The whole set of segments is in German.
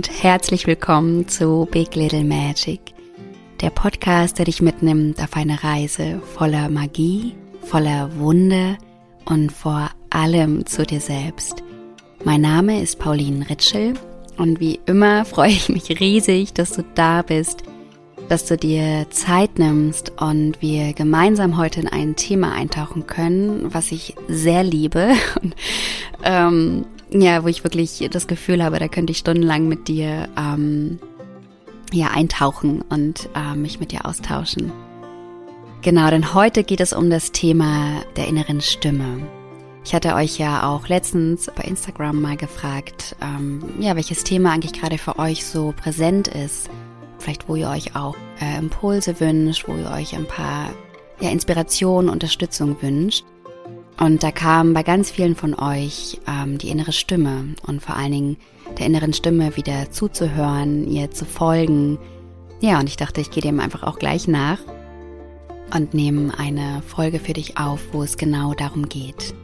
und herzlich willkommen zu Big Little Magic, der Podcast, der dich mitnimmt auf eine Reise voller Magie, voller Wunder und vor allem zu dir selbst. Mein Name ist Pauline Ritschel und wie immer freue ich mich riesig, dass du da bist, dass du dir Zeit nimmst und wir gemeinsam heute in ein Thema eintauchen können, was ich sehr liebe und ähm, ja, wo ich wirklich das Gefühl habe, da könnte ich stundenlang mit dir ähm, ja eintauchen und äh, mich mit dir austauschen. Genau, denn heute geht es um das Thema der inneren Stimme. Ich hatte euch ja auch letztens bei Instagram mal gefragt, ähm, ja, welches Thema eigentlich gerade für euch so präsent ist. Vielleicht, wo ihr euch auch äh, Impulse wünscht, wo ihr euch ein paar ja, Inspiration, Unterstützung wünscht. Und da kam bei ganz vielen von euch ähm, die innere Stimme und vor allen Dingen der inneren Stimme wieder zuzuhören, ihr zu folgen. Ja, und ich dachte, ich gehe dem einfach auch gleich nach und nehme eine Folge für dich auf, wo es genau darum geht.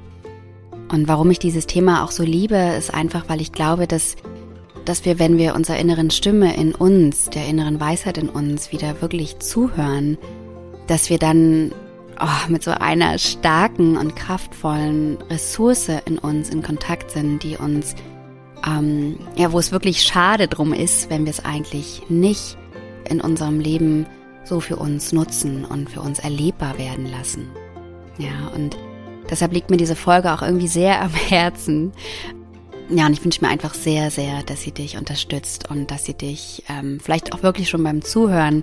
Und warum ich dieses Thema auch so liebe, ist einfach, weil ich glaube, dass, dass wir, wenn wir unserer inneren Stimme in uns, der inneren Weisheit in uns wieder wirklich zuhören, dass wir dann oh, mit so einer starken und kraftvollen Ressource in uns in Kontakt sind, die uns, ähm, ja, wo es wirklich schade drum ist, wenn wir es eigentlich nicht in unserem Leben so für uns nutzen und für uns erlebbar werden lassen. Ja, und deshalb liegt mir diese Folge auch irgendwie sehr am Herzen. Ja, und ich wünsche mir einfach sehr, sehr, dass sie dich unterstützt und dass sie dich ähm, vielleicht auch wirklich schon beim Zuhören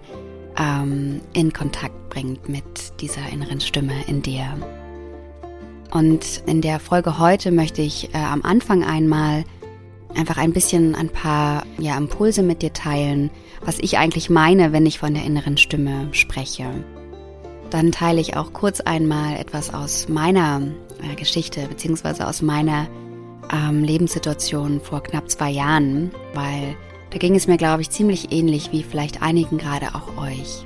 ähm, in Kontakt bringt mit dieser inneren Stimme in dir. Und in der Folge heute möchte ich äh, am Anfang einmal einfach ein bisschen ein paar ja, Impulse mit dir teilen, was ich eigentlich meine, wenn ich von der inneren Stimme spreche. Dann teile ich auch kurz einmal etwas aus meiner äh, Geschichte beziehungsweise aus meiner ähm, Lebenssituation vor knapp zwei Jahren, weil da ging es mir, glaube ich, ziemlich ähnlich wie vielleicht einigen gerade auch euch.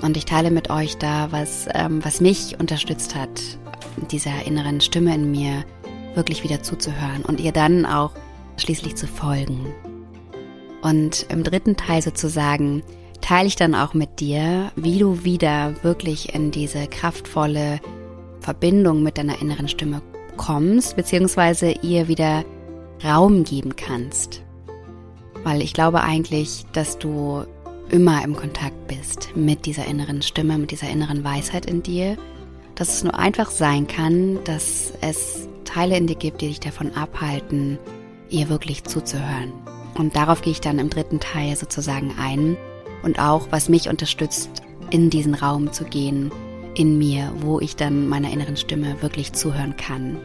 Und ich teile mit euch da, was, ähm, was mich unterstützt hat, dieser inneren Stimme in mir wirklich wieder zuzuhören und ihr dann auch schließlich zu folgen. Und im dritten Teil sozusagen teile ich dann auch mit dir, wie du wieder wirklich in diese kraftvolle Verbindung mit deiner inneren Stimme kommst, beziehungsweise ihr wieder Raum geben kannst weil ich glaube eigentlich, dass du immer im Kontakt bist mit dieser inneren Stimme, mit dieser inneren Weisheit in dir, dass es nur einfach sein kann, dass es Teile in dir gibt, die dich davon abhalten, ihr wirklich zuzuhören. Und darauf gehe ich dann im dritten Teil sozusagen ein und auch, was mich unterstützt, in diesen Raum zu gehen, in mir, wo ich dann meiner inneren Stimme wirklich zuhören kann.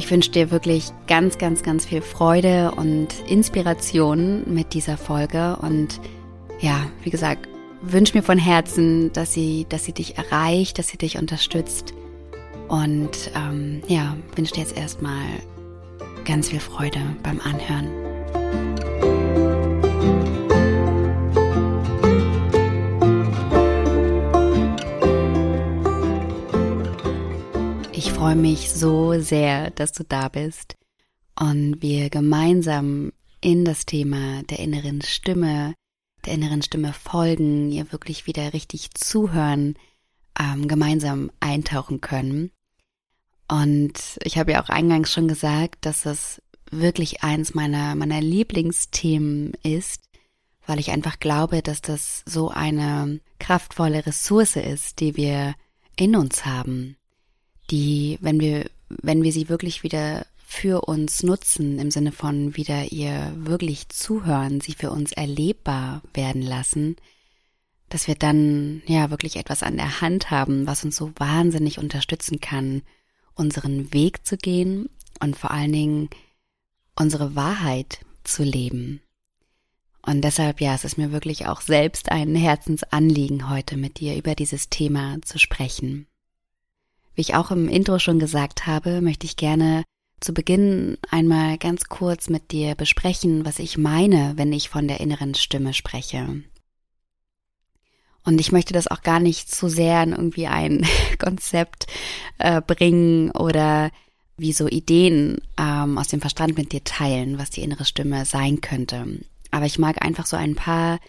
Ich wünsche dir wirklich ganz, ganz, ganz viel Freude und Inspiration mit dieser Folge und ja, wie gesagt, wünsche mir von Herzen, dass sie, dass sie dich erreicht, dass sie dich unterstützt und ähm, ja, wünsche dir jetzt erstmal ganz viel Freude beim Anhören. Freue mich so sehr, dass du da bist und wir gemeinsam in das Thema der inneren Stimme, der inneren Stimme folgen, ihr wirklich wieder richtig zuhören, ähm, gemeinsam eintauchen können. Und ich habe ja auch eingangs schon gesagt, dass das wirklich eins meiner, meiner Lieblingsthemen ist, weil ich einfach glaube, dass das so eine kraftvolle Ressource ist, die wir in uns haben die, wenn wir, wenn wir sie wirklich wieder für uns nutzen, im Sinne von wieder ihr wirklich zuhören, sie für uns erlebbar werden lassen, dass wir dann ja wirklich etwas an der Hand haben, was uns so wahnsinnig unterstützen kann, unseren Weg zu gehen und vor allen Dingen unsere Wahrheit zu leben. Und deshalb, ja, es ist mir wirklich auch selbst ein Herzensanliegen, heute mit dir über dieses Thema zu sprechen. Wie ich auch im Intro schon gesagt habe, möchte ich gerne zu Beginn einmal ganz kurz mit dir besprechen, was ich meine, wenn ich von der inneren Stimme spreche. Und ich möchte das auch gar nicht zu sehr in irgendwie ein Konzept äh, bringen oder wie so Ideen ähm, aus dem Verstand mit dir teilen, was die innere Stimme sein könnte. Aber ich mag einfach so ein paar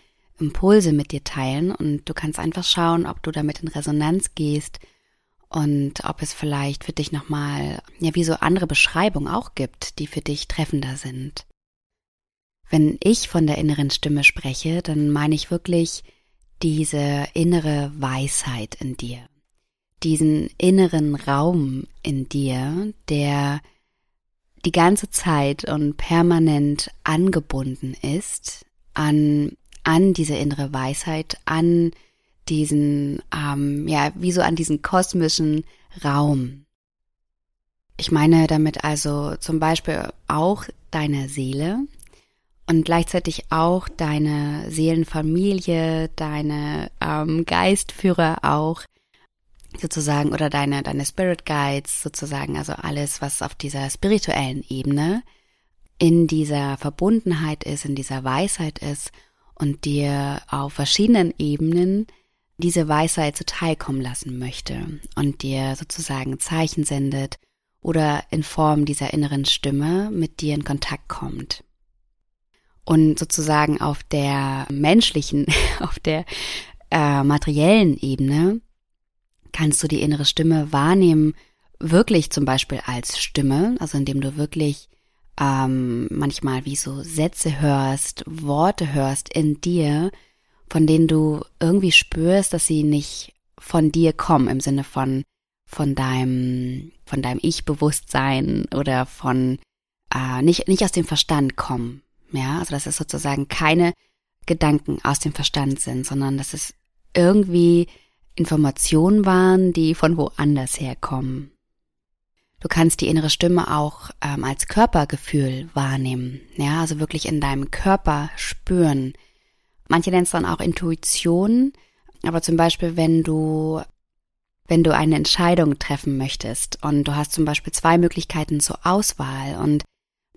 Impulse mit dir teilen und du kannst einfach schauen, ob du damit in Resonanz gehst und ob es vielleicht für dich nochmal, ja, wie so andere Beschreibungen auch gibt, die für dich treffender sind. Wenn ich von der inneren Stimme spreche, dann meine ich wirklich diese innere Weisheit in dir, diesen inneren Raum in dir, der die ganze Zeit und permanent angebunden ist an, an diese innere Weisheit, an diesen, ähm, ja, wie so an diesen kosmischen Raum. Ich meine damit also zum Beispiel auch deine Seele und gleichzeitig auch deine Seelenfamilie, deine ähm, Geistführer auch sozusagen oder deine, deine Spirit Guides sozusagen, also alles, was auf dieser spirituellen Ebene in dieser Verbundenheit ist, in dieser Weisheit ist und dir auf verschiedenen Ebenen diese Weisheit zuteilkommen lassen möchte und dir sozusagen Zeichen sendet oder in Form dieser inneren Stimme mit dir in Kontakt kommt. Und sozusagen auf der menschlichen, auf der äh, materiellen Ebene kannst du die innere Stimme wahrnehmen, wirklich zum Beispiel als Stimme, also indem du wirklich ähm, manchmal wie so Sätze hörst, Worte hörst in dir, von denen du irgendwie spürst, dass sie nicht von dir kommen im Sinne von von deinem von deinem Ich-Bewusstsein oder von äh, nicht nicht aus dem Verstand kommen. Ja, also dass es sozusagen keine Gedanken aus dem Verstand sind, sondern dass es irgendwie Informationen waren, die von woanders herkommen. Du kannst die innere Stimme auch ähm, als Körpergefühl wahrnehmen, ja, also wirklich in deinem Körper spüren, Manche nennen es dann auch Intuition, aber zum Beispiel, wenn du wenn du eine Entscheidung treffen möchtest und du hast zum Beispiel zwei Möglichkeiten zur Auswahl und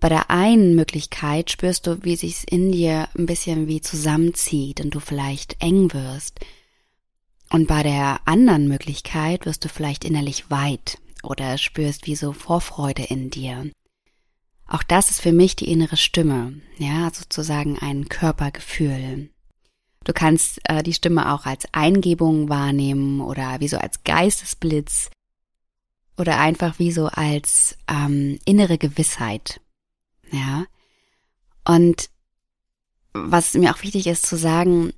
bei der einen Möglichkeit spürst du, wie sich's in dir ein bisschen wie zusammenzieht und du vielleicht eng wirst. Und bei der anderen Möglichkeit wirst du vielleicht innerlich weit oder spürst wie so Vorfreude in dir. Auch das ist für mich die innere Stimme, ja, sozusagen ein Körpergefühl. Du kannst äh, die Stimme auch als Eingebung wahrnehmen oder wie so als Geistesblitz oder einfach wie so als ähm, innere Gewissheit. Ja. Und was mir auch wichtig ist zu sagen,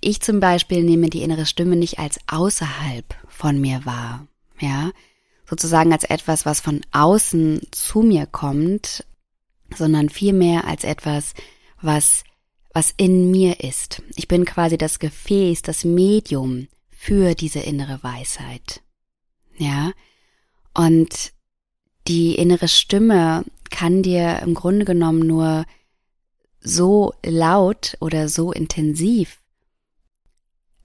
ich zum Beispiel nehme die innere Stimme nicht als außerhalb von mir wahr. Ja. Sozusagen als etwas, was von außen zu mir kommt, sondern vielmehr als etwas, was was in mir ist. Ich bin quasi das Gefäß, das Medium für diese innere Weisheit. Ja? Und die innere Stimme kann dir im Grunde genommen nur so laut oder so intensiv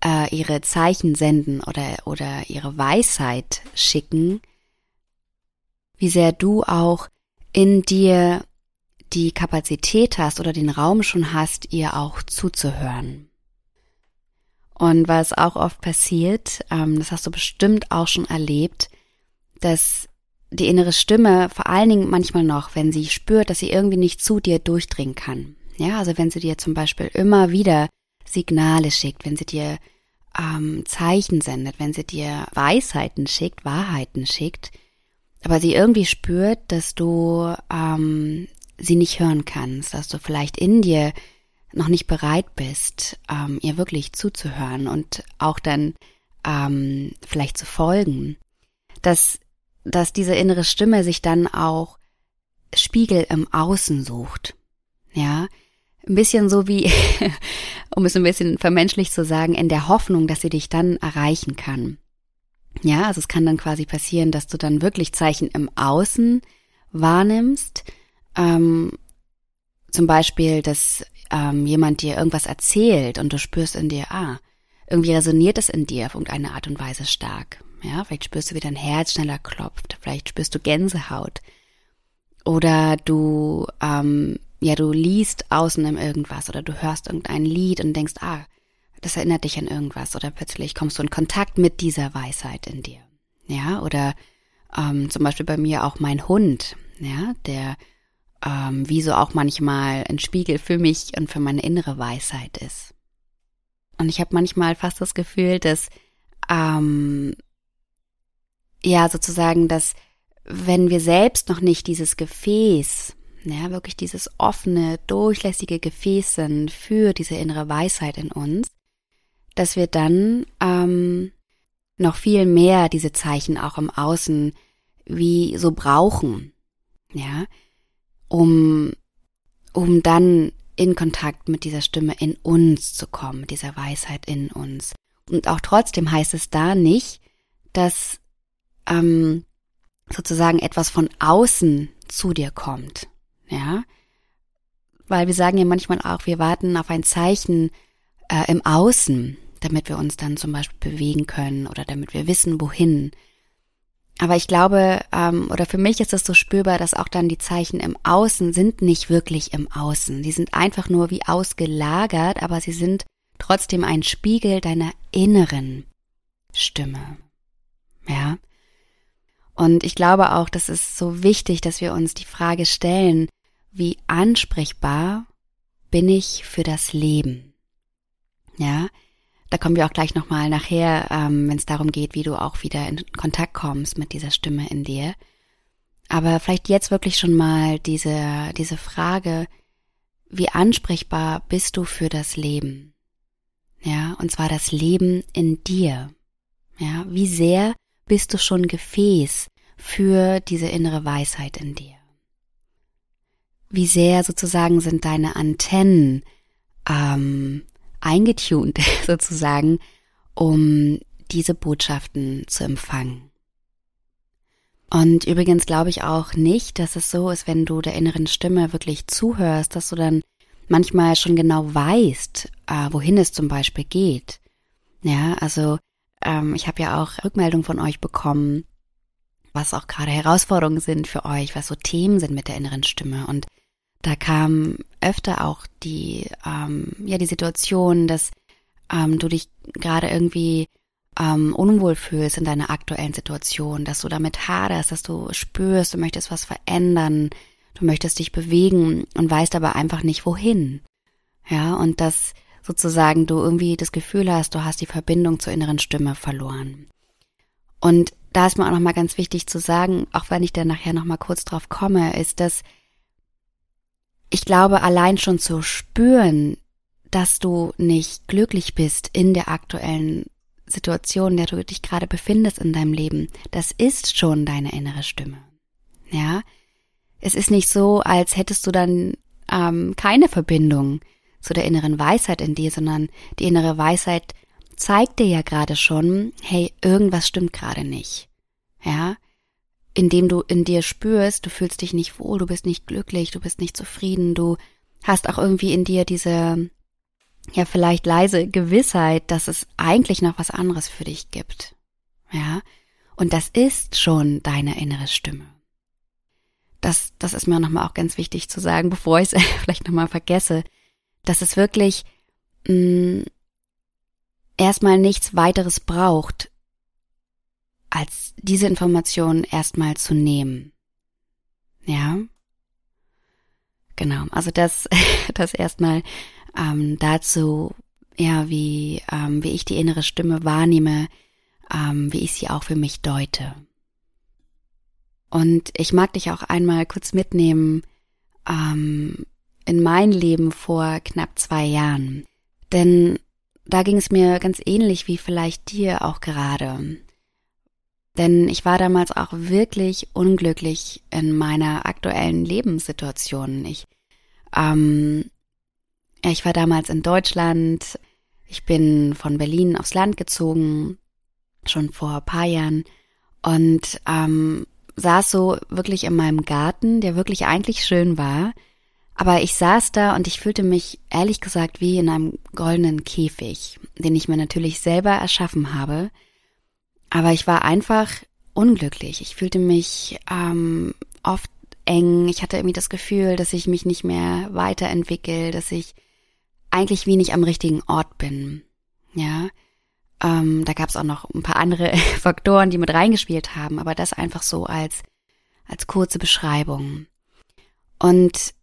äh, ihre Zeichen senden oder, oder ihre Weisheit schicken, wie sehr du auch in dir die Kapazität hast oder den Raum schon hast, ihr auch zuzuhören. Und was auch oft passiert, ähm, das hast du bestimmt auch schon erlebt, dass die innere Stimme vor allen Dingen manchmal noch, wenn sie spürt, dass sie irgendwie nicht zu dir durchdringen kann. Ja, also wenn sie dir zum Beispiel immer wieder Signale schickt, wenn sie dir ähm, Zeichen sendet, wenn sie dir Weisheiten schickt, Wahrheiten schickt, aber sie irgendwie spürt, dass du ähm, sie nicht hören kannst, dass du vielleicht in dir noch nicht bereit bist, ähm, ihr wirklich zuzuhören und auch dann ähm, vielleicht zu folgen, dass, dass diese innere Stimme sich dann auch Spiegel im Außen sucht. Ja, ein bisschen so wie, um es ein bisschen vermenschlich zu sagen, in der Hoffnung, dass sie dich dann erreichen kann. Ja, also es kann dann quasi passieren, dass du dann wirklich Zeichen im Außen wahrnimmst, ähm, zum Beispiel, dass ähm, jemand dir irgendwas erzählt und du spürst in dir, ah, irgendwie resoniert es in dir auf irgendeine Art und Weise stark. Ja, vielleicht spürst du, wie dein Herz schneller klopft, vielleicht spürst du Gänsehaut. Oder du, ähm, ja, du liest außen in irgendwas oder du hörst irgendein Lied und denkst, ah, das erinnert dich an irgendwas oder plötzlich kommst du in Kontakt mit dieser Weisheit in dir. Ja, oder ähm, zum Beispiel bei mir auch mein Hund, ja, der ähm, wie so auch manchmal ein Spiegel für mich und für meine innere Weisheit ist. Und ich habe manchmal fast das Gefühl, dass ähm, ja sozusagen, dass wenn wir selbst noch nicht dieses Gefäß, ja, wirklich dieses offene, durchlässige Gefäß sind für diese innere Weisheit in uns, dass wir dann ähm, noch viel mehr diese Zeichen auch im Außen wie so brauchen, ja, um, um dann in Kontakt mit dieser Stimme in uns zu kommen, dieser Weisheit in uns. Und auch trotzdem heißt es da nicht, dass ähm, sozusagen etwas von außen zu dir kommt, ja, weil wir sagen ja manchmal auch, wir warten auf ein Zeichen äh, im Außen, damit wir uns dann zum Beispiel bewegen können oder damit wir wissen, wohin. Aber ich glaube, ähm, oder für mich ist es so spürbar, dass auch dann die Zeichen im Außen sind nicht wirklich im Außen. Die sind einfach nur wie ausgelagert, aber sie sind trotzdem ein Spiegel deiner inneren Stimme. Ja. Und ich glaube auch, das ist so wichtig, dass wir uns die Frage stellen, wie ansprechbar bin ich für das Leben? Ja, da kommen wir auch gleich nochmal nachher, ähm, wenn es darum geht, wie du auch wieder in Kontakt kommst mit dieser Stimme in dir. Aber vielleicht jetzt wirklich schon mal diese, diese Frage, wie ansprechbar bist du für das Leben? Ja, und zwar das Leben in dir. Ja, wie sehr bist du schon Gefäß für diese innere Weisheit in dir? Wie sehr sozusagen sind deine Antennen ähm, eingetunt sozusagen, um diese Botschaften zu empfangen. Und übrigens glaube ich auch nicht, dass es so ist, wenn du der inneren Stimme wirklich zuhörst, dass du dann manchmal schon genau weißt, äh, wohin es zum Beispiel geht. Ja, also ähm, ich habe ja auch Rückmeldungen von euch bekommen, was auch gerade Herausforderungen sind für euch, was so Themen sind mit der inneren Stimme. Und da kam öfter auch die, ähm, ja, die Situation, dass ähm, du dich gerade irgendwie ähm, unwohl fühlst in deiner aktuellen Situation, dass du damit haderst, dass du spürst, du möchtest was verändern, du möchtest dich bewegen und weißt aber einfach nicht wohin. Ja, und dass sozusagen du irgendwie das Gefühl hast, du hast die Verbindung zur inneren Stimme verloren. Und da ist mir auch nochmal ganz wichtig zu sagen, auch wenn ich da nachher nochmal kurz drauf komme, ist, dass ich glaube, allein schon zu spüren, dass du nicht glücklich bist in der aktuellen Situation, in der du dich gerade befindest in deinem Leben, das ist schon deine innere Stimme. Ja, es ist nicht so, als hättest du dann ähm, keine Verbindung zu der inneren Weisheit in dir, sondern die innere Weisheit zeigt dir ja gerade schon, hey, irgendwas stimmt gerade nicht. Ja, indem du in dir spürst, du fühlst dich nicht wohl, du bist nicht glücklich, du bist nicht zufrieden, du hast auch irgendwie in dir diese, ja, vielleicht leise Gewissheit, dass es eigentlich noch was anderes für dich gibt. Ja. Und das ist schon deine innere Stimme. Das, das ist mir nochmal auch ganz wichtig zu sagen, bevor ich es vielleicht nochmal vergesse, dass es wirklich mh, mm, erstmal nichts weiteres braucht, als diese Information erstmal zu nehmen. Ja? Genau, also das, das erstmal ähm, dazu, ja, wie, ähm, wie ich die innere Stimme wahrnehme, ähm, wie ich sie auch für mich deute. Und ich mag dich auch einmal kurz mitnehmen ähm, in mein Leben vor knapp zwei Jahren. Denn da ging es mir ganz ähnlich wie vielleicht dir auch gerade. Denn ich war damals auch wirklich unglücklich in meiner aktuellen Lebenssituation. Ich, ähm, ich war damals in Deutschland. Ich bin von Berlin aufs Land gezogen, schon vor ein paar Jahren. Und ähm, saß so wirklich in meinem Garten, der wirklich eigentlich schön war. Aber ich saß da und ich fühlte mich ehrlich gesagt wie in einem goldenen Käfig, den ich mir natürlich selber erschaffen habe. Aber ich war einfach unglücklich. Ich fühlte mich ähm, oft eng. Ich hatte irgendwie das Gefühl, dass ich mich nicht mehr weiterentwickle, dass ich eigentlich wie nicht am richtigen Ort bin. Ja. Ähm, da gab es auch noch ein paar andere Faktoren, die mit reingespielt haben, aber das einfach so als, als kurze Beschreibung. Und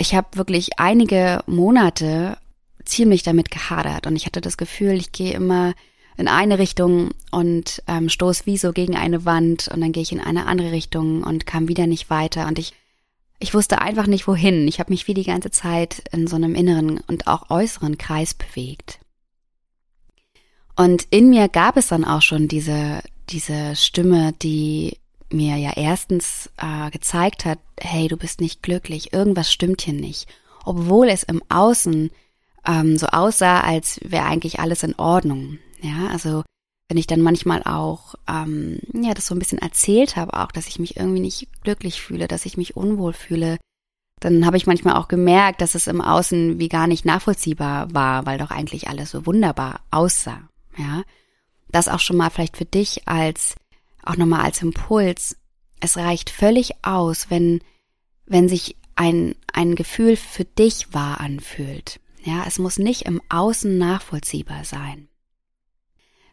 ich habe wirklich einige Monate ziemlich damit gehadert und ich hatte das Gefühl, ich gehe immer in eine Richtung und ähm, stoß wie so gegen eine Wand und dann gehe ich in eine andere Richtung und kam wieder nicht weiter und ich ich wusste einfach nicht wohin. Ich habe mich wie die ganze Zeit in so einem inneren und auch äußeren Kreis bewegt. Und in mir gab es dann auch schon diese diese Stimme, die mir ja erstens äh, gezeigt hat, hey, du bist nicht glücklich, irgendwas stimmt hier nicht, obwohl es im Außen ähm, so aussah, als wäre eigentlich alles in Ordnung. Ja, also wenn ich dann manchmal auch ähm, ja das so ein bisschen erzählt habe, auch, dass ich mich irgendwie nicht glücklich fühle, dass ich mich unwohl fühle, dann habe ich manchmal auch gemerkt, dass es im Außen wie gar nicht nachvollziehbar war, weil doch eigentlich alles so wunderbar aussah. Ja, das auch schon mal vielleicht für dich als auch nochmal als Impuls. Es reicht völlig aus, wenn wenn sich ein ein Gefühl für dich wahr anfühlt. Ja, es muss nicht im Außen nachvollziehbar sein.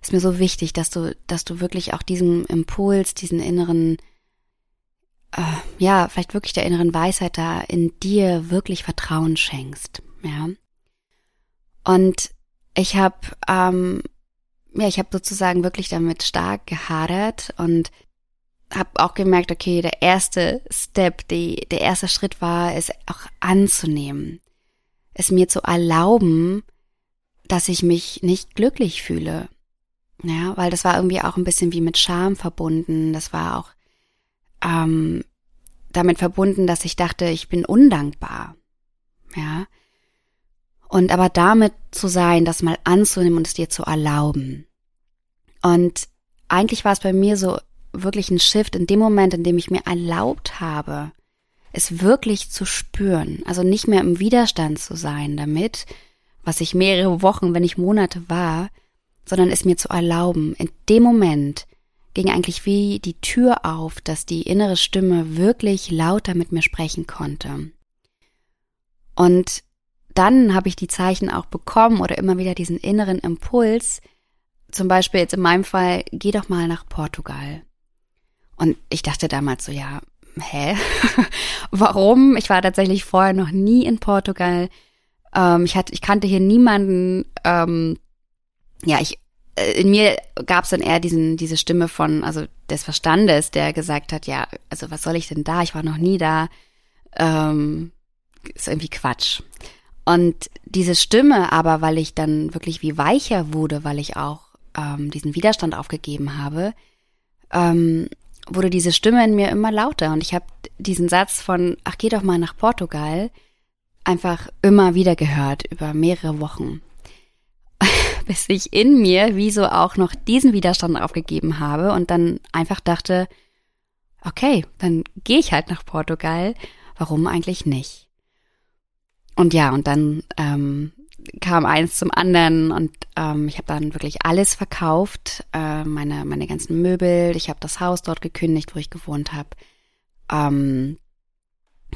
Ist mir so wichtig, dass du, dass du wirklich auch diesem Impuls, diesen inneren, äh, ja, vielleicht wirklich der inneren Weisheit da in dir wirklich Vertrauen schenkst, ja. Und ich habe, ähm, ja, ich habe sozusagen wirklich damit stark gehadert und habe auch gemerkt, okay, der erste Step, die, der erste Schritt war, es auch anzunehmen es mir zu erlauben, dass ich mich nicht glücklich fühle. Ja, weil das war irgendwie auch ein bisschen wie mit Scham verbunden. Das war auch ähm, damit verbunden, dass ich dachte, ich bin undankbar. Ja. Und aber damit zu sein, das mal anzunehmen und es dir zu erlauben. Und eigentlich war es bei mir so wirklich ein Shift in dem Moment, in dem ich mir erlaubt habe, es wirklich zu spüren, also nicht mehr im Widerstand zu sein damit, was ich mehrere Wochen, wenn nicht Monate war, sondern es mir zu erlauben. In dem Moment ging eigentlich wie die Tür auf, dass die innere Stimme wirklich lauter mit mir sprechen konnte. Und dann habe ich die Zeichen auch bekommen oder immer wieder diesen inneren Impuls, zum Beispiel jetzt in meinem Fall, geh doch mal nach Portugal. Und ich dachte damals so, ja, hä? Warum? Ich war tatsächlich vorher noch nie in Portugal. Ähm, ich, hatte, ich kannte hier niemanden. Ähm, ja, ich äh, in mir gab es dann eher diesen, diese Stimme von, also des Verstandes, der gesagt hat, ja, also was soll ich denn da? Ich war noch nie da. Ähm, ist irgendwie Quatsch. Und diese Stimme aber, weil ich dann wirklich wie weicher wurde, weil ich auch ähm, diesen Widerstand aufgegeben habe, ähm, wurde diese Stimme in mir immer lauter und ich habe diesen Satz von, ach geh doch mal nach Portugal, einfach immer wieder gehört über mehrere Wochen, bis ich in mir wieso auch noch diesen Widerstand aufgegeben habe und dann einfach dachte, okay, dann gehe ich halt nach Portugal, warum eigentlich nicht? Und ja, und dann ähm, kam eins zum anderen und ähm, ich habe dann wirklich alles verkauft, äh, meine meine ganzen Möbel. Ich habe das Haus dort gekündigt, wo ich gewohnt habe. Ähm,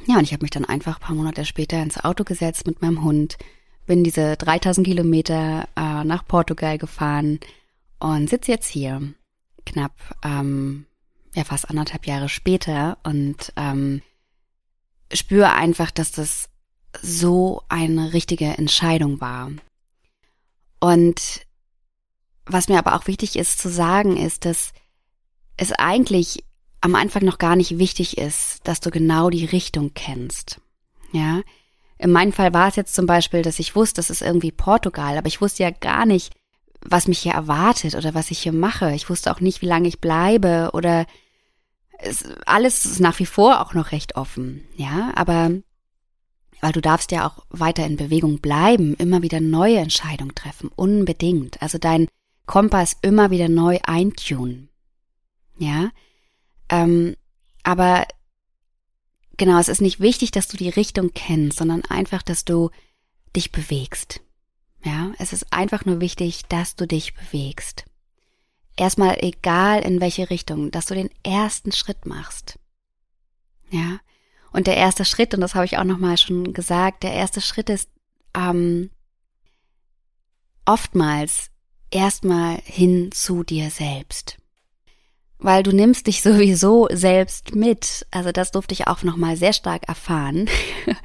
ja, und ich habe mich dann einfach ein paar Monate später ins Auto gesetzt mit meinem Hund, bin diese 3000 Kilometer äh, nach Portugal gefahren und sitze jetzt hier, knapp ähm, ja fast anderthalb Jahre später und ähm, spüre einfach, dass das so eine richtige Entscheidung war. Und was mir aber auch wichtig ist zu sagen, ist, dass es eigentlich am Anfang noch gar nicht wichtig ist, dass du genau die Richtung kennst. Ja. In meinem Fall war es jetzt zum Beispiel, dass ich wusste, das ist irgendwie Portugal, aber ich wusste ja gar nicht, was mich hier erwartet oder was ich hier mache. Ich wusste auch nicht, wie lange ich bleibe oder es, alles ist nach wie vor auch noch recht offen. Ja, aber weil du darfst ja auch weiter in Bewegung bleiben, immer wieder neue Entscheidungen treffen, unbedingt. Also dein Kompass immer wieder neu eintunen. Ja, ähm, aber genau, es ist nicht wichtig, dass du die Richtung kennst, sondern einfach, dass du dich bewegst. Ja, es ist einfach nur wichtig, dass du dich bewegst. Erstmal egal in welche Richtung, dass du den ersten Schritt machst. Ja, und der erste Schritt, und das habe ich auch nochmal schon gesagt, der erste Schritt ist ähm, oftmals erstmal hin zu dir selbst. Weil du nimmst dich sowieso selbst mit. Also das durfte ich auch nochmal sehr stark erfahren.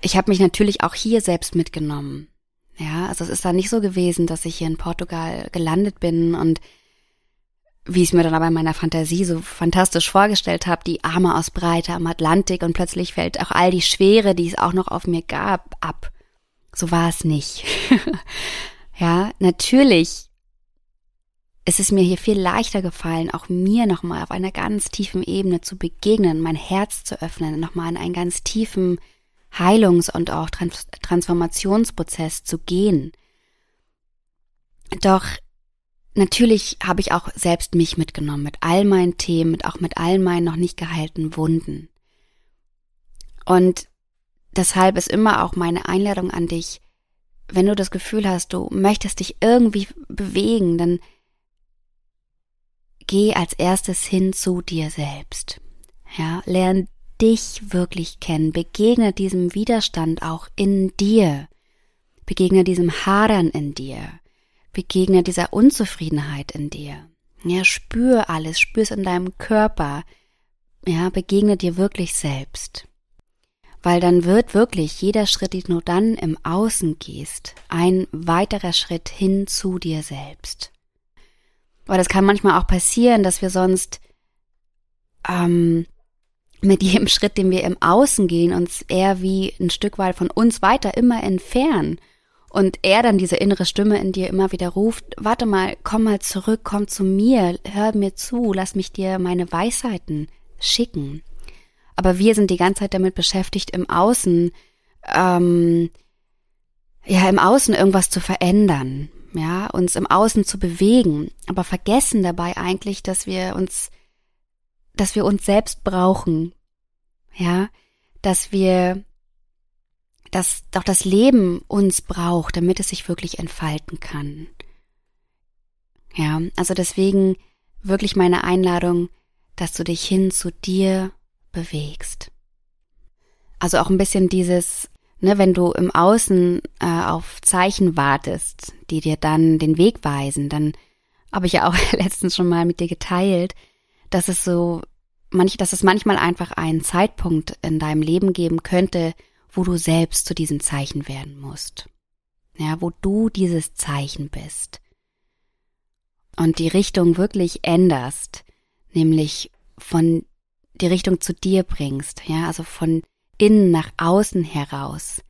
Ich habe mich natürlich auch hier selbst mitgenommen. Ja, also es ist dann nicht so gewesen, dass ich hier in Portugal gelandet bin und wie ich es mir dann aber in meiner Fantasie so fantastisch vorgestellt habe, die Arme aus Breite am Atlantik und plötzlich fällt auch all die Schwere, die es auch noch auf mir gab, ab. So war es nicht. ja, natürlich ist es mir hier viel leichter gefallen, auch mir nochmal auf einer ganz tiefen Ebene zu begegnen, mein Herz zu öffnen, nochmal in einen ganz tiefen Heilungs- und auch Trans Transformationsprozess zu gehen. Doch natürlich habe ich auch selbst mich mitgenommen mit all meinen Themen, mit auch mit all meinen noch nicht geheilten Wunden. Und deshalb ist immer auch meine Einladung an dich, wenn du das Gefühl hast, du möchtest dich irgendwie bewegen, dann geh als erstes hin zu dir selbst. Ja, lern dich wirklich kennen, begegne diesem Widerstand auch in dir, begegne diesem Hadern in dir, begegne dieser Unzufriedenheit in dir. Ja, spür alles, spür es in deinem Körper. Ja, begegne dir wirklich selbst. Weil dann wird wirklich jeder Schritt, den du dann im Außen gehst, ein weiterer Schritt hin zu dir selbst. Aber das kann manchmal auch passieren, dass wir sonst ähm, mit jedem Schritt, den wir im Außen gehen, uns eher wie ein Stück weit von uns weiter immer entfernen. Und er dann diese innere Stimme in dir immer wieder ruft, warte mal, komm mal zurück, komm zu mir, hör mir zu, lass mich dir meine Weisheiten schicken. Aber wir sind die ganze Zeit damit beschäftigt, im Außen, ähm, ja, im Außen irgendwas zu verändern, ja, uns im Außen zu bewegen, aber vergessen dabei eigentlich, dass wir uns dass wir uns selbst brauchen, ja, dass wir, dass doch das Leben uns braucht, damit es sich wirklich entfalten kann. Ja, also deswegen wirklich meine Einladung, dass du dich hin zu dir bewegst. Also auch ein bisschen dieses, ne, wenn du im Außen äh, auf Zeichen wartest, die dir dann den Weg weisen, dann habe ich ja auch letztens schon mal mit dir geteilt, dass es so manch, dass es manchmal einfach einen Zeitpunkt in deinem Leben geben könnte, wo du selbst zu diesem Zeichen werden musst. Ja, wo du dieses Zeichen bist. Und die Richtung wirklich änderst, nämlich von die Richtung zu dir bringst, ja, also von innen nach außen heraus.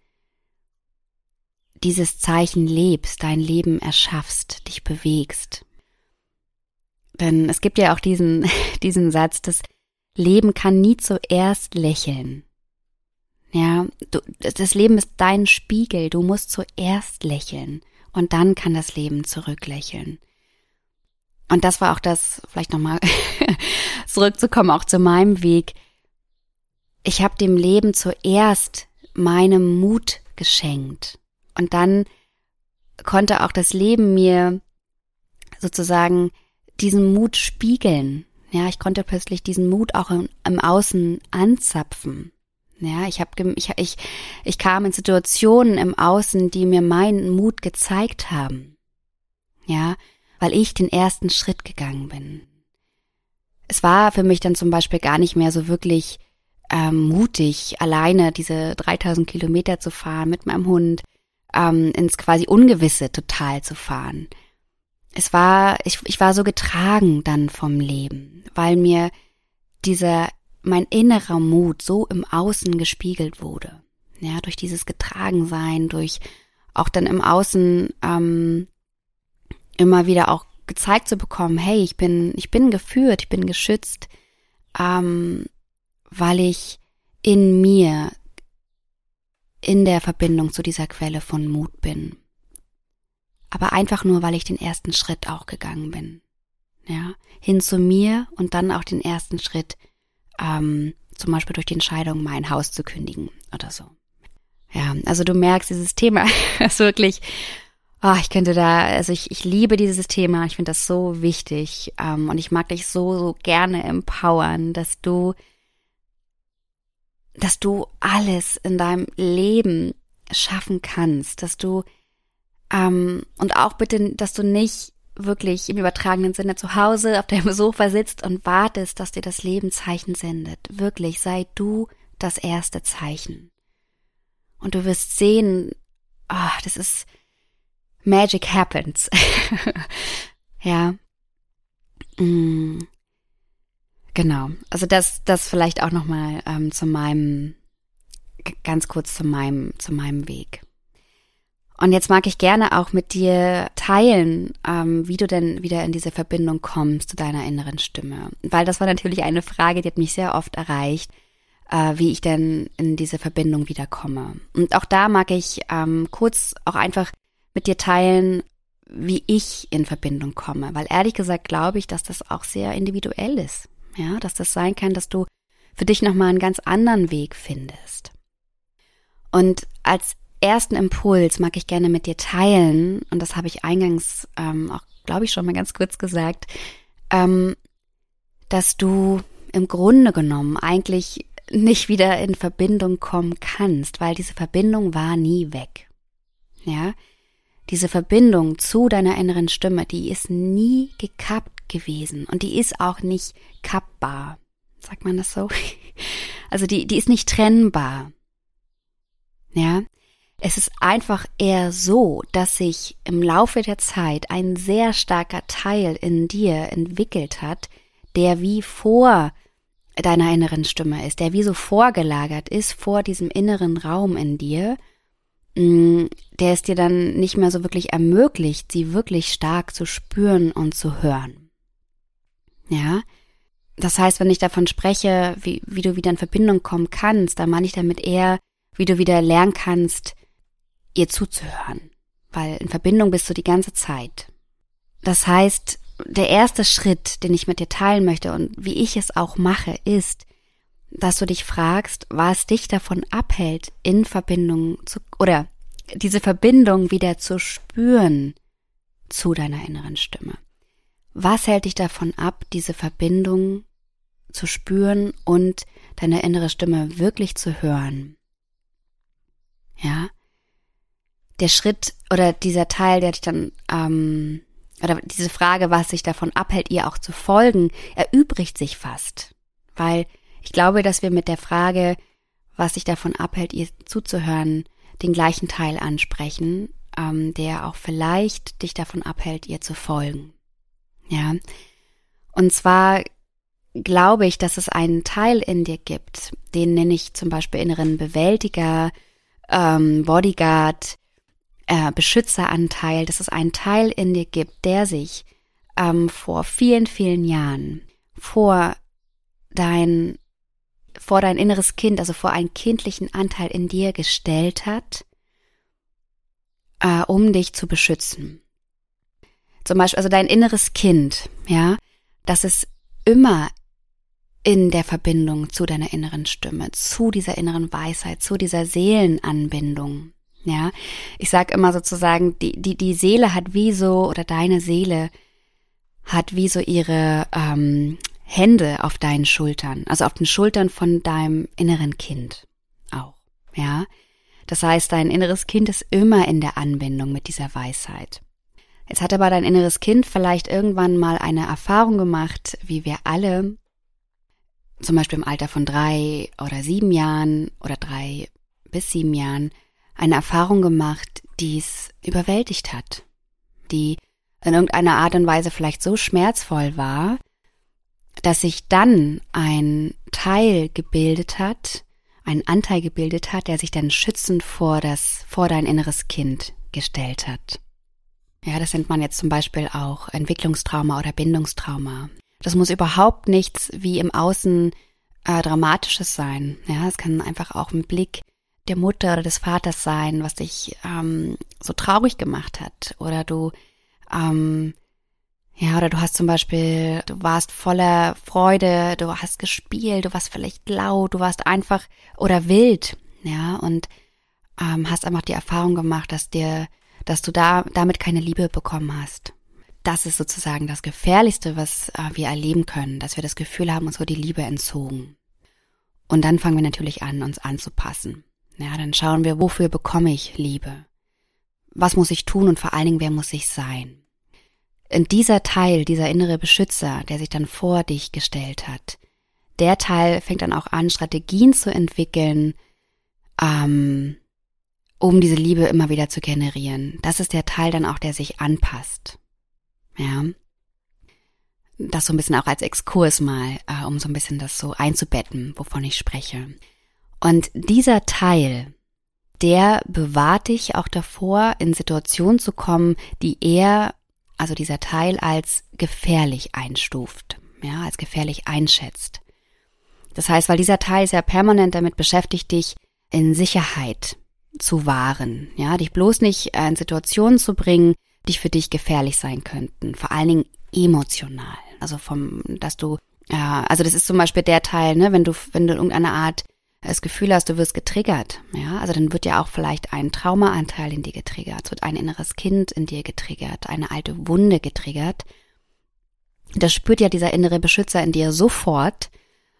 Dieses Zeichen lebst, dein Leben erschaffst, dich bewegst. Denn es gibt ja auch diesen, diesen Satz, dass Leben kann nie zuerst lächeln. Ja, du, das Leben ist dein Spiegel. Du musst zuerst lächeln und dann kann das Leben zurücklächeln. Und das war auch das, vielleicht nochmal zurückzukommen, auch zu meinem Weg. Ich habe dem Leben zuerst meinem Mut geschenkt. Und dann konnte auch das Leben mir sozusagen diesen Mut spiegeln. Ja, ich konnte plötzlich diesen Mut auch im, im Außen anzapfen. Ja, ich habe ich, ich ich kam in Situationen im Außen, die mir meinen Mut gezeigt haben. Ja, weil ich den ersten Schritt gegangen bin. Es war für mich dann zum Beispiel gar nicht mehr so wirklich ähm, mutig, alleine diese 3000 Kilometer zu fahren mit meinem Hund, ähm, ins quasi Ungewisse total zu fahren es war, ich, ich war so getragen dann vom Leben, weil mir dieser, mein innerer Mut so im Außen gespiegelt wurde. Ja, durch dieses Getragensein, durch auch dann im Außen ähm, immer wieder auch gezeigt zu bekommen, hey, ich bin, ich bin geführt, ich bin geschützt, ähm, weil ich in mir, in der Verbindung zu dieser Quelle von Mut bin aber einfach nur, weil ich den ersten Schritt auch gegangen bin. Ja, hin zu mir und dann auch den ersten Schritt, ähm, zum Beispiel durch die Entscheidung, mein Haus zu kündigen oder so. Ja, also du merkst, dieses Thema ist wirklich, oh, ich könnte da, also ich, ich liebe dieses Thema, ich finde das so wichtig ähm, und ich mag dich so, so gerne empowern, dass du, dass du alles in deinem Leben schaffen kannst, dass du Ähm, und auch bitte, dass du nicht wirklich im übertragenen Sinne zu Hause auf deinem Sofa sitzt und wartest, dass dir das Leben Zeichen sendet. Wirklich, sei du das erste Zeichen. Und du wirst sehen, oh, das ist Magic happens. ja. Mm. Genau. Also das, das vielleicht auch nochmal ähm, zu meinem, ganz kurz zu meinem, zu meinem Weg. Und jetzt mag ich gerne auch mit dir teilen, ähm, wie du denn wieder in diese Verbindung kommst zu deiner inneren Stimme. Weil das war natürlich eine Frage, die hat mich sehr oft erreicht, äh, wie ich denn in diese Verbindung wiederkomme. Und auch da mag ich ähm, kurz auch einfach mit dir teilen, wie ich in Verbindung komme. Weil ehrlich gesagt glaube ich, dass das auch sehr individuell ist. Ja, dass das sein kann, dass du für dich nochmal einen ganz anderen Weg findest. Und als ersten Impuls mag ich gerne mit dir teilen, und das habe ich eingangs ähm, auch, glaube ich, schon mal ganz kurz gesagt, ähm, dass du im Grunde genommen eigentlich nicht wieder in Verbindung kommen kannst, weil diese Verbindung war nie weg. Ja, diese Verbindung zu deiner inneren Stimme, die ist nie gekappt gewesen und die ist auch nicht kappbar. Sagt man das so? Also die, die ist nicht trennbar. Ja, es ist einfach eher so, dass sich im Laufe der Zeit ein sehr starker Teil in dir entwickelt hat, der wie vor deiner inneren Stimme ist, der wie so vorgelagert ist vor diesem inneren Raum in dir, mm, der es dir dann nicht mehr so wirklich ermöglicht, sie wirklich stark zu spüren und zu hören. Ja, das heißt, wenn ich davon spreche, wie, wie du wieder in Verbindung kommen kannst, dann meine ich damit eher, wie du wieder lernen kannst, ihr zuzuhören, weil in Verbindung bist du die ganze Zeit. Das heißt, der erste Schritt, den ich mit dir teilen möchte und wie ich es auch mache, ist, dass du dich fragst, was dich davon abhält, in Verbindung zu, oder diese Verbindung wieder zu spüren zu deiner inneren Stimme. Was hält dich davon ab, diese Verbindung zu spüren und deine innere Stimme wirklich zu hören? Ja, der Schritt oder dieser Teil, der dich dann, ähm, oder diese Frage, was sich davon abhält, ihr auch zu folgen, erübrigt sich fast. Weil ich glaube, dass wir mit der Frage, was sich davon abhält, ihr zuzuhören, den gleichen Teil ansprechen, ähm, der auch vielleicht dich davon abhält, ihr zu folgen. Ja. Und zwar glaube ich, dass es einen Teil in dir gibt, den nenne ich zum Beispiel inneren Bewältiger, ähm, Bodyguard, äh, Beschützeranteil, dass es einen Teil in dir gibt, der sich ähm, vor vielen, vielen Jahren vor dein, vor dein inneres Kind, also vor einen kindlichen Anteil in dir gestellt hat, äh, um dich zu beschützen. Zum Beispiel, also dein inneres Kind, ja, das ist immer in der Verbindung zu deiner inneren Stimme, zu dieser inneren Weisheit, zu dieser Seelenanbindung. Ja, ich sag immer sozusagen, die, die, die Seele hat wie so, oder deine Seele hat wie so ihre ähm, Hände auf deinen Schultern, also auf den Schultern von deinem inneren Kind auch. Ja, das heißt, dein inneres Kind ist immer in der Anbindung mit dieser Weisheit. Jetzt hat aber dein inneres Kind vielleicht irgendwann mal eine Erfahrung gemacht, wie wir alle, zum Beispiel im Alter von drei oder sieben Jahren oder drei bis sieben Jahren, eine Erfahrung gemacht, die es überwältigt hat, die in irgendeiner Art und Weise vielleicht so schmerzvoll war, dass sich dann ein Teil gebildet hat, ein Anteil gebildet hat, der sich dann schützend vor das, vor dein inneres Kind gestellt hat. Ja, das nennt man jetzt zum Beispiel auch Entwicklungstrauma oder Bindungstrauma. Das muss überhaupt nichts wie im Außen äh, Dramatisches sein. Ja, es kann einfach auch ein Blick der Mutter oder des Vaters sein, was dich ähm, so traurig gemacht hat. Oder du, ähm, ja, oder du hast zum Beispiel, du warst voller Freude, du hast gespielt, du warst vielleicht laut, du warst einfach oder wild, ja, und ähm, hast einfach die Erfahrung gemacht, dass dir, dass du da damit keine Liebe bekommen hast. Das ist sozusagen das Gefährlichste, was äh, wir erleben können, dass wir das Gefühl haben, uns wurde die Liebe entzogen. Und dann fangen wir natürlich an, uns anzupassen. Ja, dann schauen wir, wofür bekomme ich Liebe? was muss ich tun und vor allen Dingen, wer muss ich sein? Und dieser Teil, dieser innere Beschützer, der sich dann vor dich gestellt hat, der Teil fängt dann auch an, Strategien zu entwickeln, ähm, um diese Liebe immer wieder zu generieren. Das ist der Teil dann auch, der sich anpasst. Ja. Das so ein bisschen auch als Exkurs mal, äh, um so ein bisschen das so einzubetten, wovon ich spreche. Und dieser Teil, der bewahrt dich auch davor, in Situationen zu kommen, die er, also dieser Teil, als gefährlich einstuft, ja, als gefährlich einschätzt. Das heißt, weil dieser Teil ist ja permanent damit beschäftigt, dich in Sicherheit zu wahren, ja, dich bloß nicht in Situationen zu bringen, die für dich gefährlich sein könnten, vor allen Dingen emotional. Also vom, dass du, ja, also das ist zum Beispiel der Teil, ne, wenn du, wenn du irgendeine Art das Gefühl hast, du wirst getriggert, ja, also dann wird ja auch vielleicht ein Traumaanteil in dir getriggert, es wird ein inneres Kind in dir getriggert, eine alte Wunde getriggert. Das spürt ja dieser innere Beschützer in dir sofort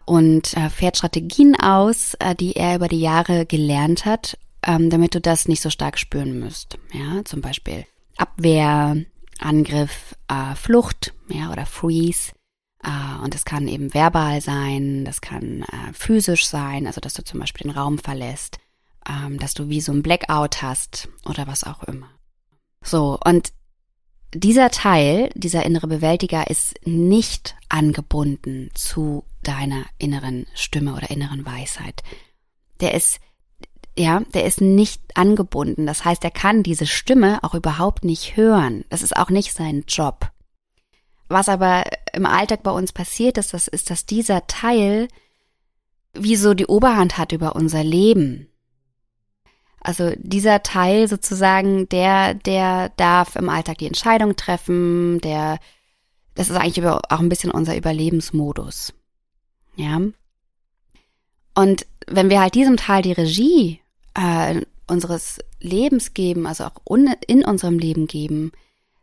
und äh, fährt Strategien aus, äh, die er über die Jahre gelernt hat, ähm, damit du das nicht so stark spüren müsst. Ja, zum Beispiel Abwehr, Angriff, äh, Flucht, ja, oder Freeze. Äh, und das kann eben verbal sein, das kann äh, physisch sein, also dass du zum Beispiel den Raum verlässt, ähm, dass du wie so ein Blackout hast oder was auch immer. So, und dieser Teil, dieser innere Bewältiger ist nicht angebunden zu deiner inneren Stimme oder inneren Weisheit. Der ist, ja, der ist nicht angebunden. Das heißt, er kann diese Stimme auch überhaupt nicht hören. Das ist auch nicht sein Job. Was aber im Alltag bei uns passiert ist, das ist, dass dieser Teil wie so die Oberhand hat über unser Leben. Also dieser Teil sozusagen, der, der darf im Alltag die Entscheidung treffen, der, das ist eigentlich auch ein bisschen unser Überlebensmodus. Ja. Und wenn wir halt diesem Teil die Regie äh, unseres Lebens geben, also auch in unserem Leben geben,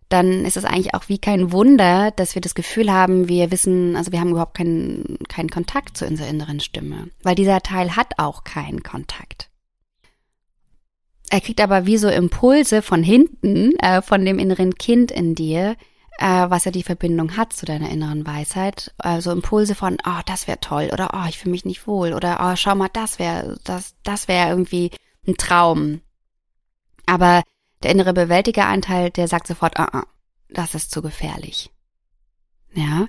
dann ist es eigentlich auch wie kein Wunder, dass wir das Gefühl haben, wir wissen, also wir haben überhaupt keinen, keinen Kontakt zu unserer inneren Stimme, weil dieser Teil hat auch keinen Kontakt. Er kriegt aber wie so Impulse von hinten, äh, von dem inneren Kind in dir, äh, was ja die Verbindung hat zu deiner inneren Weisheit. Also Impulse von, oh, das wäre toll oder oh, ich fühle mich nicht wohl oder oh, schau mal, das wäre, das, das wäre irgendwie ein Traum. Aber der innere Bewältigeranteil, der sagt sofort, ah, ah, das ist zu gefährlich. Ja.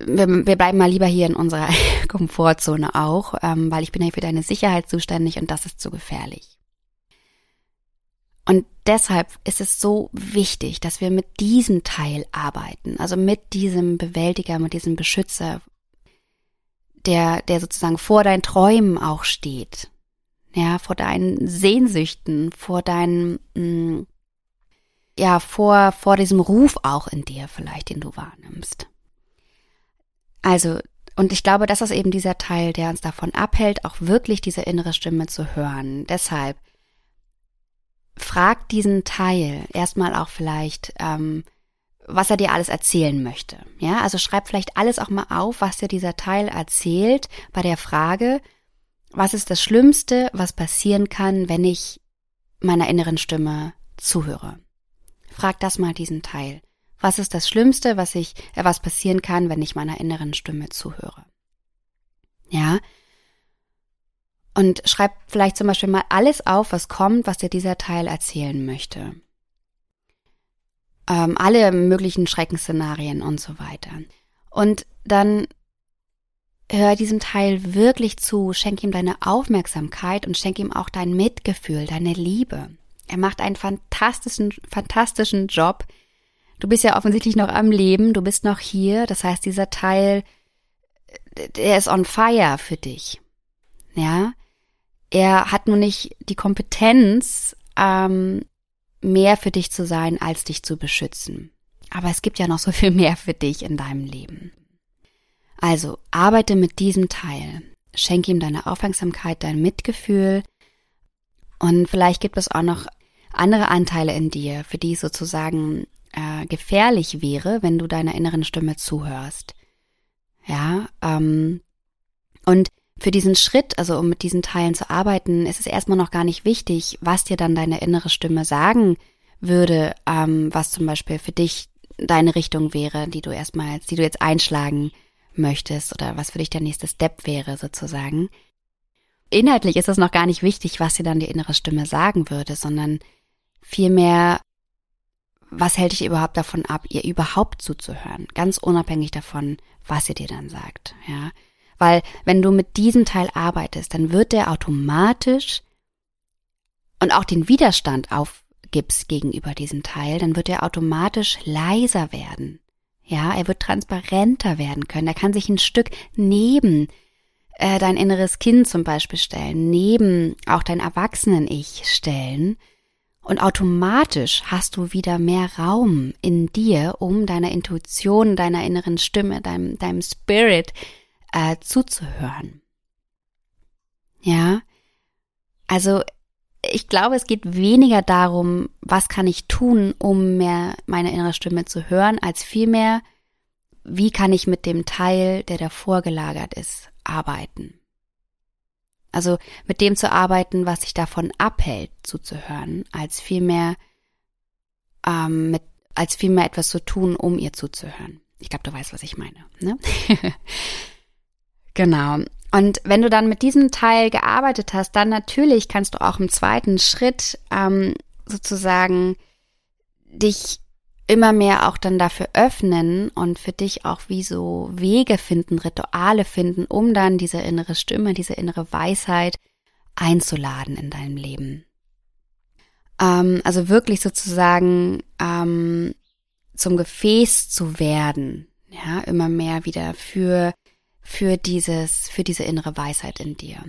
Wir, wir bleiben mal lieber hier in unserer Komfortzone auch, ähm, weil ich bin ja für deine Sicherheit zuständig und das ist zu gefährlich. Und deshalb ist es so wichtig, dass wir mit diesem Teil arbeiten, also mit diesem Bewältiger, mit diesem Beschützer, der, der sozusagen vor deinen Träumen auch steht, ja, vor deinen Sehnsüchten, vor deinen, mh, mm, ja, vor, vor diesem Ruf auch in dir vielleicht, den du wahrnimmst. Also, und ich glaube, das ist eben dieser Teil, der uns davon abhält, auch wirklich diese innere Stimme zu hören. Deshalb frag diesen Teil erstmal auch vielleicht, ähm, was er dir alles erzählen möchte. Ja, also schreib vielleicht alles auch mal auf, was dir dieser Teil erzählt bei der Frage, was ist das Schlimmste, was passieren kann, wenn ich meiner inneren Stimme zuhöre? Frag das mal diesen Teil. Was ist das Schlimmste, was ich, äh, was passieren kann, wenn ich meiner inneren Stimme zuhöre? Ja. Und schreib vielleicht zum Beispiel mal alles auf, was kommt, was dir dieser Teil erzählen möchte. Ähm, alle möglichen Schreckensszenarien und so weiter. Und dann hör diesem Teil wirklich zu, schenk ihm deine Aufmerksamkeit und schenk ihm auch dein Mitgefühl, deine Liebe. Er macht einen fantastischen, fantastischen Job. Du bist ja offensichtlich noch am Leben, du bist noch hier. Das heißt, dieser Teil, der ist on fire für dich. Ja, er hat nur nicht die Kompetenz, ähm, mehr für dich zu sein, als dich zu beschützen. Aber es gibt ja noch so viel mehr für dich in deinem Leben. Also arbeite mit diesem Teil. Schenke ihm deine Aufmerksamkeit, dein Mitgefühl. Und vielleicht gibt es auch noch andere Anteile in dir, für die es sozusagen äh, gefährlich wäre, wenn du deiner inneren Stimme zuhörst. Ja, ähm, und für diesen Schritt, also um mit diesen Teilen zu arbeiten, ist es erstmal noch gar nicht wichtig, was dir dann deine innere Stimme sagen würde, ähm, was zum Beispiel für dich deine Richtung wäre, die du erstmal, die du jetzt einschlagen möchtest oder was für dich der nächste Step wäre sozusagen. Inhaltlich ist es noch gar nicht wichtig, was dir dann die innere Stimme sagen würde, sondern vielmehr, was hält dich überhaupt davon ab, ihr überhaupt zuzuhören, ganz unabhängig davon, was sie dir dann sagt, ja. Weil wenn du mit diesem Teil arbeitest, dann wird der automatisch und auch den Widerstand aufgibst gegenüber diesem Teil, dann wird er automatisch leiser werden. Ja, er wird transparenter werden können. Er kann sich ein Stück neben äh, dein inneres Kind zum Beispiel stellen, neben auch dein Erwachsenen-Ich stellen. Und automatisch hast du wieder mehr Raum in dir, um deiner Intuition, deiner inneren Stimme, deinem, deinem Spirit äh, zuzuhören. Ja, also ich glaube, es geht weniger darum, was kann ich tun, um mehr meine innere Stimme zu hören, als vielmehr, wie kann ich mit dem Teil, der davor gelagert ist, arbeiten. Also mit dem zu arbeiten, was sich davon abhält, zuzuhören, als vielmehr ähm, mit, als vielmehr etwas zu tun, um ihr zuzuhören. Ich glaube, du weißt, was ich meine. Ne? Genau. Und wenn du dann mit diesem Teil gearbeitet hast, dann natürlich kannst du auch im zweiten Schritt ähm, sozusagen dich immer mehr auch dann dafür öffnen und für dich auch wie so Wege finden, Rituale finden, um dann diese innere Stimme, diese innere Weisheit einzuladen in deinem Leben. Ähm, also wirklich sozusagen ähm, zum Gefäß zu werden, ja, immer mehr wieder für für dieses, für diese innere Weisheit in dir.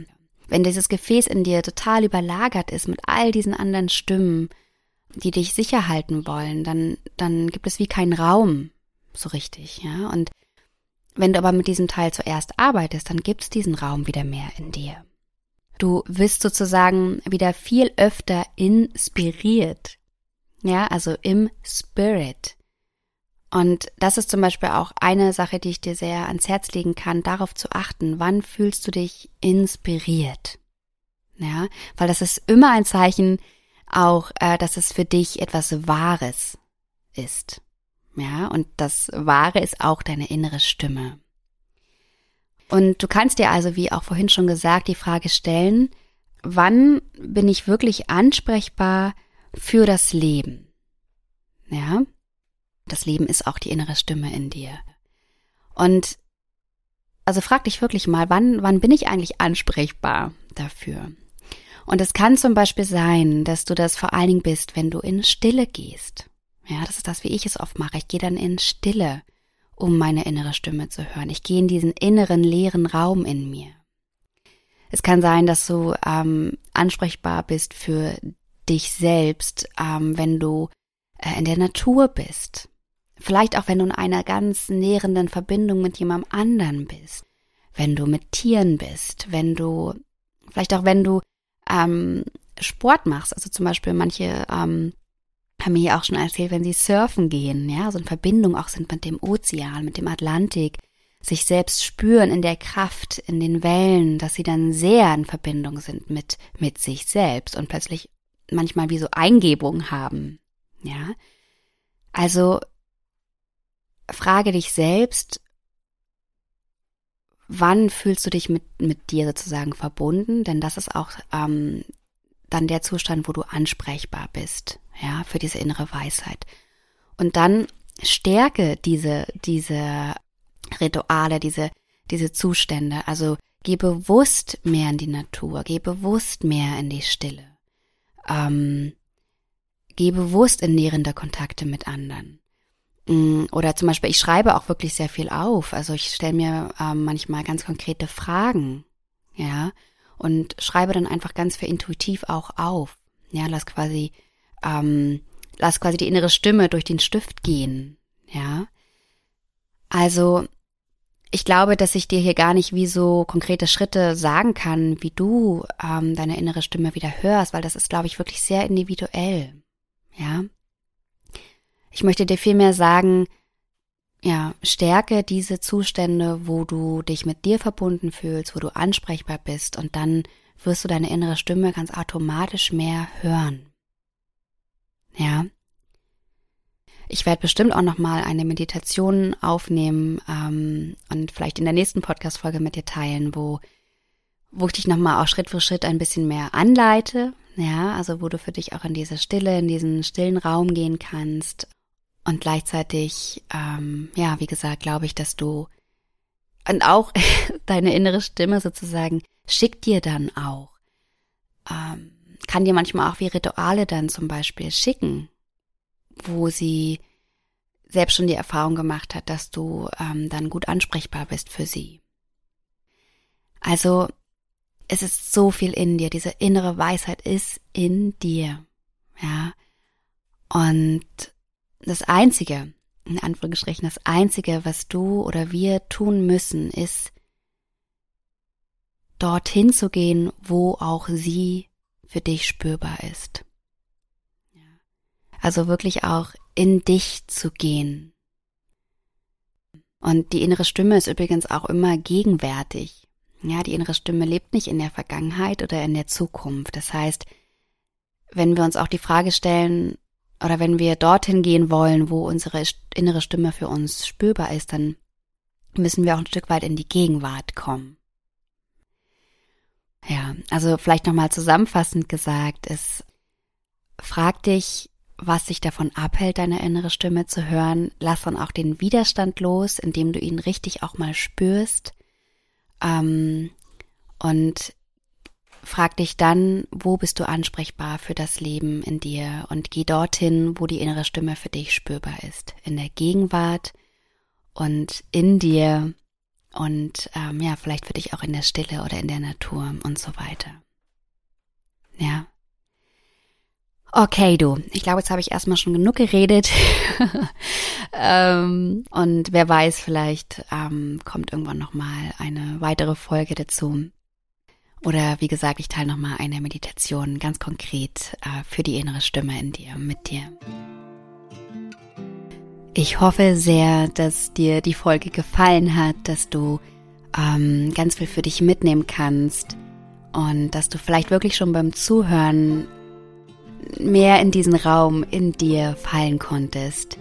Wenn dieses Gefäß in dir total überlagert ist mit all diesen anderen Stimmen, die dich sicher halten wollen, dann, dann gibt es wie keinen Raum so richtig, ja. Und wenn du aber mit diesem Teil zuerst arbeitest, dann gibt es diesen Raum wieder mehr in dir. Du wirst sozusagen wieder viel öfter inspiriert. Ja, also im Spirit. Und das ist zum Beispiel auch eine Sache, die ich dir sehr ans Herz legen kann, darauf zu achten, wann fühlst du dich inspiriert. Ja, weil das ist immer ein Zeichen auch, äh, dass es für dich etwas Wahres ist. Ja, und das Wahre ist auch deine innere Stimme. Und du kannst dir also, wie auch vorhin schon gesagt, die Frage stellen, wann bin ich wirklich ansprechbar für das Leben? Das Leben ist auch die innere Stimme in dir. Und also frag dich wirklich mal, wann, wann bin ich eigentlich ansprechbar dafür? Und es kann zum Beispiel sein, dass du das vor allen Dingen bist, wenn du in Stille gehst. Ja, das ist das, wie ich es oft mache. Ich gehe dann in Stille, um meine innere Stimme zu hören. Ich gehe in diesen inneren leeren Raum in mir. Es kann sein, dass du ähm, ansprechbar bist für dich selbst, ähm, wenn du äh, in der Natur bist. Vielleicht auch, wenn du in einer ganz nährenden Verbindung mit jemandem anderen bist. Wenn du mit Tieren bist, wenn du, vielleicht auch wenn du ähm, Sport machst. Also zum Beispiel manche ähm, haben mir hier auch schon erzählt, wenn sie surfen gehen, ja, so in Verbindung auch sind mit dem Ozean, mit dem Atlantik, sich selbst spüren in der Kraft, in den Wellen, dass sie dann sehr in Verbindung sind mit, mit sich selbst und plötzlich manchmal wie so Eingebungen haben, ja. Also frage dich selbst, wann fühlst du dich mit, mit dir sozusagen verbunden? Denn das ist auch ähm, dann der Zustand, wo du ansprechbar bist, ja, für diese innere Weisheit. Und dann stärke diese, diese Rituale, diese, diese Zustände. Also geh bewusst mehr in die Natur, geh bewusst mehr in die Stille. Ähm, geh bewusst in nährende Kontakte mit anderen. Mm, oder zum Beispiel, ich schreibe auch wirklich sehr viel auf. Also ich stelle mir ähm, manchmal ganz konkrete Fragen, ja, und schreibe dann einfach ganz für intuitiv auch auf. Ja, lass quasi, ähm, lass quasi die innere Stimme durch den Stift gehen, ja. Also, ich glaube, dass ich dir hier gar nicht wie so konkrete Schritte sagen kann, wie du ähm, deine innere Stimme wieder hörst, weil das ist, glaube ich, wirklich sehr individuell, ja. Ich möchte dir vielmehr sagen, ja, stärke diese Zustände, wo du dich mit dir verbunden fühlst, wo du ansprechbar bist und dann wirst du deine innere Stimme ganz automatisch mehr hören. Ja. Ich werde bestimmt auch noch mal eine Meditation aufnehmen ähm, und vielleicht in der nächsten Podcast-Folge mit dir teilen, wo wo ich dich noch mal auch Schritt für Schritt ein bisschen mehr anleite, ja, also wo du für dich auch in diese Stille, in diesen stillen Raum gehen kannst und gleichzeitig, ähm, ja, wie gesagt, glaube ich, dass du und auch deine innere Stimme sozusagen schickt dir dann auch, ähm, kann dir manchmal auch wie Rituale dann zum Beispiel schicken, wo sie selbst schon die Erfahrung gemacht hat, dass du ähm, dann gut ansprechbar bist für sie. Also es ist so viel in dir, diese innere Weisheit ist in dir, ja. Und das Einzige, in Anführungsstrichen, das Einzige, was du oder wir tun müssen, ist, dorthin zu gehen, wo auch sie für dich spürbar ist. Also wirklich auch in dich zu gehen. Und die innere Stimme ist übrigens auch immer gegenwärtig. Ja, die innere Stimme lebt nicht in der Vergangenheit oder in der Zukunft. Das heißt, wenn wir uns auch die Frage stellen oder wenn wir dorthin gehen wollen, wo unsere innere Stimme für uns spürbar ist, dann müssen wir auch ein Stück weit in die Gegenwart kommen. Ja, also vielleicht nochmal zusammenfassend gesagt, es frag dich, was dich davon abhält, deine innere Stimme zu hören. Lass dann auch den Widerstand los, indem du ihn richtig auch mal spürst. Ähm, und frag dich dann, wo bist du ansprechbar für das Leben in dir und geh dorthin, wo die innere Stimme für dich spürbar ist. In der Gegenwart und in dir und ähm, ja, vielleicht für dich auch in der Stille oder in der Natur und so weiter. Ja. Okay, du. Ich glaube, jetzt habe ich erstmal schon genug geredet. ähm, und wer weiß, vielleicht ähm, kommt irgendwann nochmal eine weitere Folge dazu. Oder wie gesagt, ich teile nochmal eine Meditation ganz konkret äh, für die innere Stimme in dir, mit dir. Ich hoffe sehr, dass dir die Folge gefallen hat, dass du ähm, ganz viel für dich mitnehmen kannst und dass du vielleicht wirklich schon beim Zuhören mehr in diesen Raum in dir fallen konntest,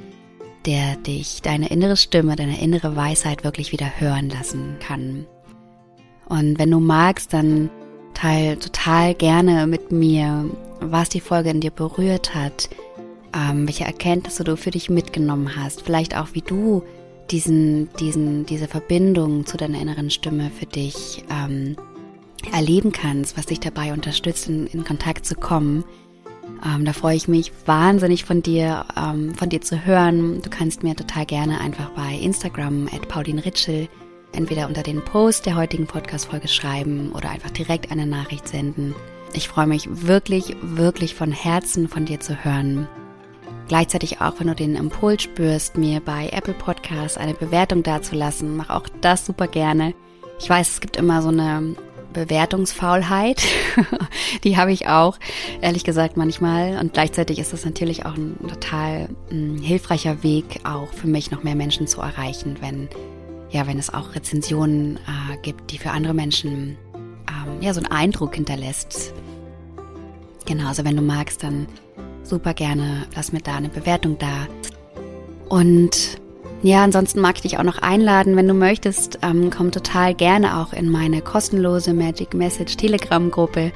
der dich, deine innere Stimme, deine innere Weisheit wirklich wieder hören lassen kann. Und wenn du magst, dann teil total gerne mit mir, was die Folge in dir berührt hat, ähm, welche Erkenntnisse du für dich mitgenommen hast, vielleicht auch wie du diesen, diesen, diese Verbindung zu deiner inneren Stimme für dich ähm, erleben kannst, was dich dabei unterstützt, in, in Kontakt zu kommen. Ähm, da freue ich mich wahnsinnig von dir, ähm, von dir zu hören. Du kannst mir total gerne einfach bei Instagram at Pauline Ritschel entweder unter den Post der heutigen Podcast-Folge schreiben oder einfach direkt eine Nachricht senden. Ich freue mich wirklich, wirklich von Herzen von dir zu hören. Gleichzeitig auch, wenn du den Impuls spürst, mir bei Apple Podcasts eine Bewertung dazulassen, mach auch das super gerne. Ich weiß, es gibt immer so eine Bewertungsfaulheit. Die habe ich auch, ehrlich gesagt, manchmal. Und gleichzeitig ist das natürlich auch ein total mh, hm, hilfreicher Weg, auch für mich noch mehr Menschen zu erreichen, wenn, ja, wenn es auch Rezensionen äh, gibt, die für andere Menschen ähm, ja, so einen Eindruck hinterlässt. Genau, also wenn du magst, dann super gerne, lass mir da eine Bewertung da. Und ja, ansonsten mag ich dich auch noch einladen, wenn du möchtest, ähm, komm total gerne auch in meine kostenlose Magic Message Telegram Gruppe.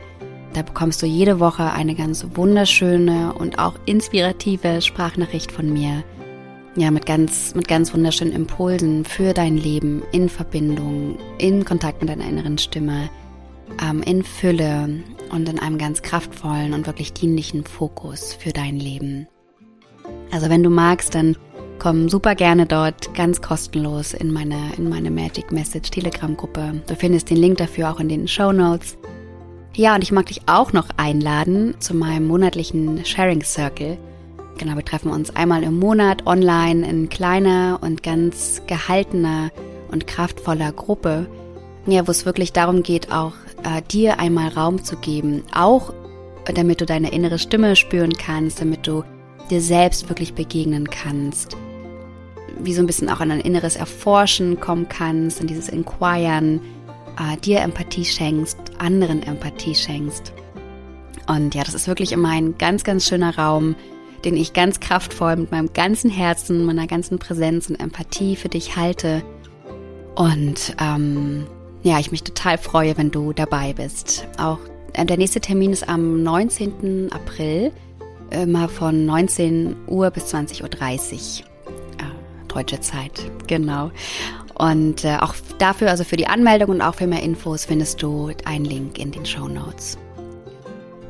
Da bekommst du jede Woche eine ganz wunderschöne und auch inspirative Sprachnachricht von mir. Ja, mit ganz, mit ganz wunderschönen Impulsen für dein Leben in Verbindung, in Kontakt mit deiner inneren Stimme, ähm, in Fülle und in einem ganz kraftvollen und wirklich dienlichen Fokus für dein Leben. Also wenn du magst, dann komm super gerne dort ganz kostenlos in meine, in meine Magic Message Telegram Gruppe. Du findest den Link dafür auch in den Show Notes. Ja, und ich mag dich auch noch einladen zu meinem monatlichen Sharing Circle. Genau, wir treffen uns einmal im Monat online in kleiner und ganz gehaltener und kraftvoller Gruppe. Ja, wo es wirklich darum geht, auch äh, dir einmal Raum zu geben, auch damit du deine innere Stimme spüren kannst, damit du dir selbst wirklich begegnen kannst. wie so ein bisschen auch in ein inneres Erforschen kommen kannst, in dieses Inquiren, äh, dir Empathie schenkst, anderen Empathie schenkst. Und ja, das ist wirklich immer ein ganz, ganz schöner Raum, den ich ganz kraftvoll mit meinem ganzen Herzen, meiner ganzen Präsenz und Empathie für dich halte. Und ähm, ja, ich mich total freue, wenn du dabei bist. Auch äh, der nächste Termin ist am 19. April, immer von 19 Uhr bis 20.30 Uhr. Äh, deutsche Zeit, genau. Und äh, auch dafür, also für die Anmeldung und auch für mehr Infos, findest du einen Link in den Show Notes.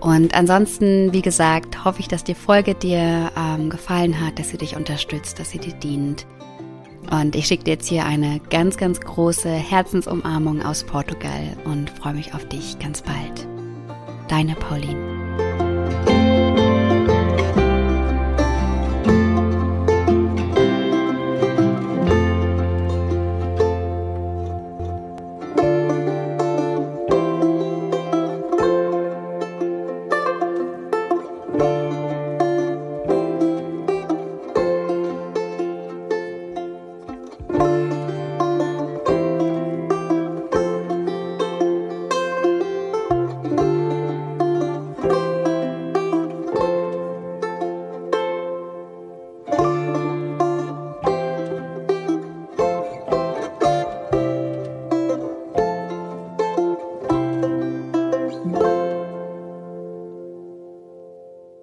Und ansonsten, wie gesagt, hoffe ich, dass die Folge dir ähm, gefallen hat, dass sie dich unterstützt, dass sie dir dient. Und ich schicke dir jetzt hier eine ganz, ganz große Herzensumarmung aus Portugal und freue mich auf dich ganz bald. Deine Pauline.